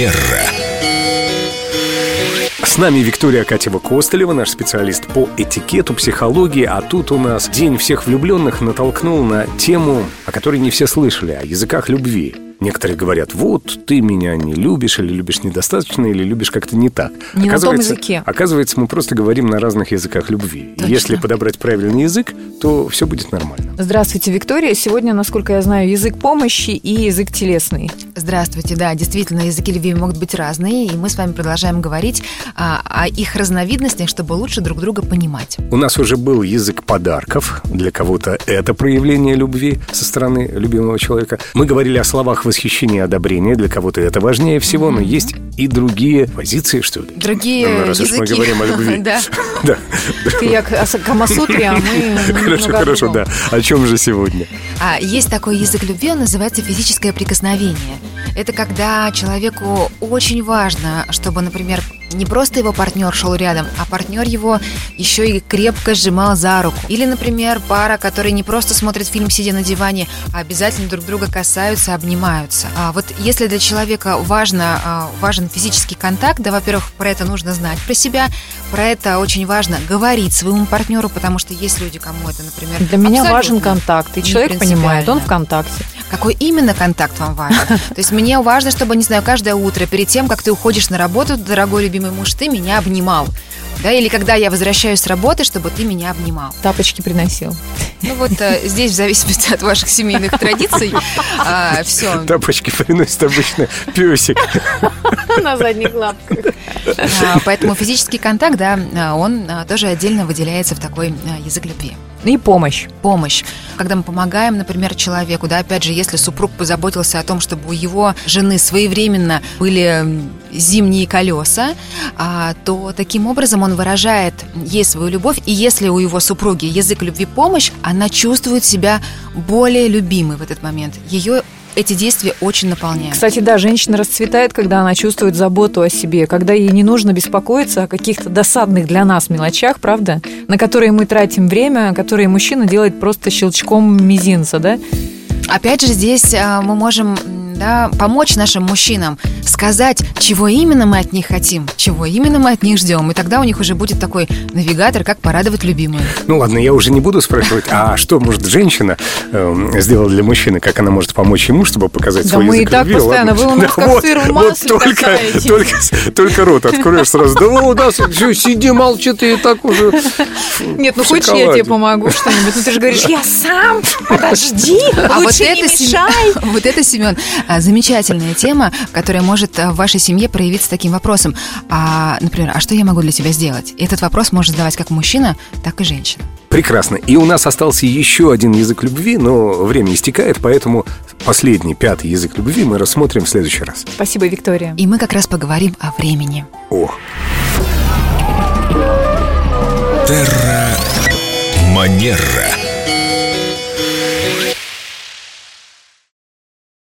Манера. С нами Виктория Катева-Костылева, наш специалист по этикету, психологии. А тут у нас День всех влюбленных натолкнул на тему, о которой не все слышали, о языках любви. Некоторые говорят, вот, ты меня не любишь, или любишь недостаточно, или любишь как-то не так. Не на том оказывается, языке. оказывается, мы просто говорим на разных языках любви. И Точно. Если подобрать правильный язык, то все будет нормально. Здравствуйте, Виктория. Сегодня, насколько я знаю, язык помощи и язык телесный. Здравствуйте, да, действительно, языки любви могут быть разные, и мы с вами продолжаем говорить а, о их разновидностях, чтобы лучше друг друга понимать. У нас уже был язык подарков. Для кого-то это проявление любви со стороны любимого человека. Мы говорили о словах восхищения и одобрения. Для кого-то это важнее всего, но есть и другие позиции, что ли. Другие Ну, раз уж мы языки. говорим о любви. Да. Да. Ты я к- о Камасутре, а мы Хорошо, хорошо, да. О чем же сегодня? А, есть такой язык любви, он называется физическое прикосновение. Это когда человеку очень важно, чтобы, например, не просто его партнер шел рядом, а партнер его еще и крепко сжимал за руку. Или, например, пара, которая не просто смотрит фильм, сидя на диване, а обязательно друг друга касаются, обнимаются. А вот если для человека важно, а, важен физический контакт, да, во-первых, про это нужно знать про себя, про это очень важно говорить своему партнеру, потому что есть люди, кому это, например, Для меня важен контакт, и человек понимает, он принципиально. ВКонтакте. Какой именно контакт вам важен. То есть мне важно, чтобы, не знаю, каждое утро перед тем, как ты уходишь на работу, дорогой любимый муж, ты меня обнимал. Да, или когда я возвращаюсь с работы, чтобы ты меня обнимал. Тапочки приносил. Ну вот э, здесь, в зависимости от ваших семейных традиций, все. Тапочки приносит обычно песик. На задних лапках. Поэтому физический контакт, да, а, он а, тоже отдельно выделяется в такой а, язык любви. И помощь. помощь. Когда мы помогаем, например, человеку, да, опять же, если супруг позаботился о том, чтобы у его жены своевременно были зимние колеса, а, то таким образом он выражает ей свою любовь, и если у его супруги язык любви помощь, она чувствует себя более любимой в этот момент. Ее эти действия очень наполняют. Кстати, да, женщина расцветает, когда она чувствует заботу о себе, когда ей не нужно беспокоиться о каких-то досадных для нас мелочах, правда, на которые мы тратим время, которые мужчина делает просто щелчком мизинца, да? Опять же, здесь а, мы можем да, помочь нашим мужчинам сказать, чего именно мы от них хотим, чего именно мы от них ждем. И тогда у них уже будет такой навигатор, как порадовать любимую. Ну ладно, я уже не буду спрашивать, а что может женщина эм, сделать для мужчины, как она может помочь ему, чтобы показать Да свой мы и так любви? постоянно, вы у нас Да как вот, сыр в вот масле только, только, только рот откроешь сразу. Да у нас сиди, молчи, ты и так уже Нет, ну хочешь, я тебе помогу что-нибудь? Ну ты же говоришь, я сам, подожди, А вот лучше не мешай. вот это, Семен, замечательная тема, которая может а, в вашей семье проявиться таким вопросом. А, например, а что я могу для тебя сделать? И этот вопрос может задавать как мужчина, так и женщина. Прекрасно. И у нас остался еще один язык любви, но время истекает, поэтому последний, пятый язык любви мы рассмотрим в следующий раз. Спасибо, Виктория. И мы как раз поговорим о времени. О, Манера.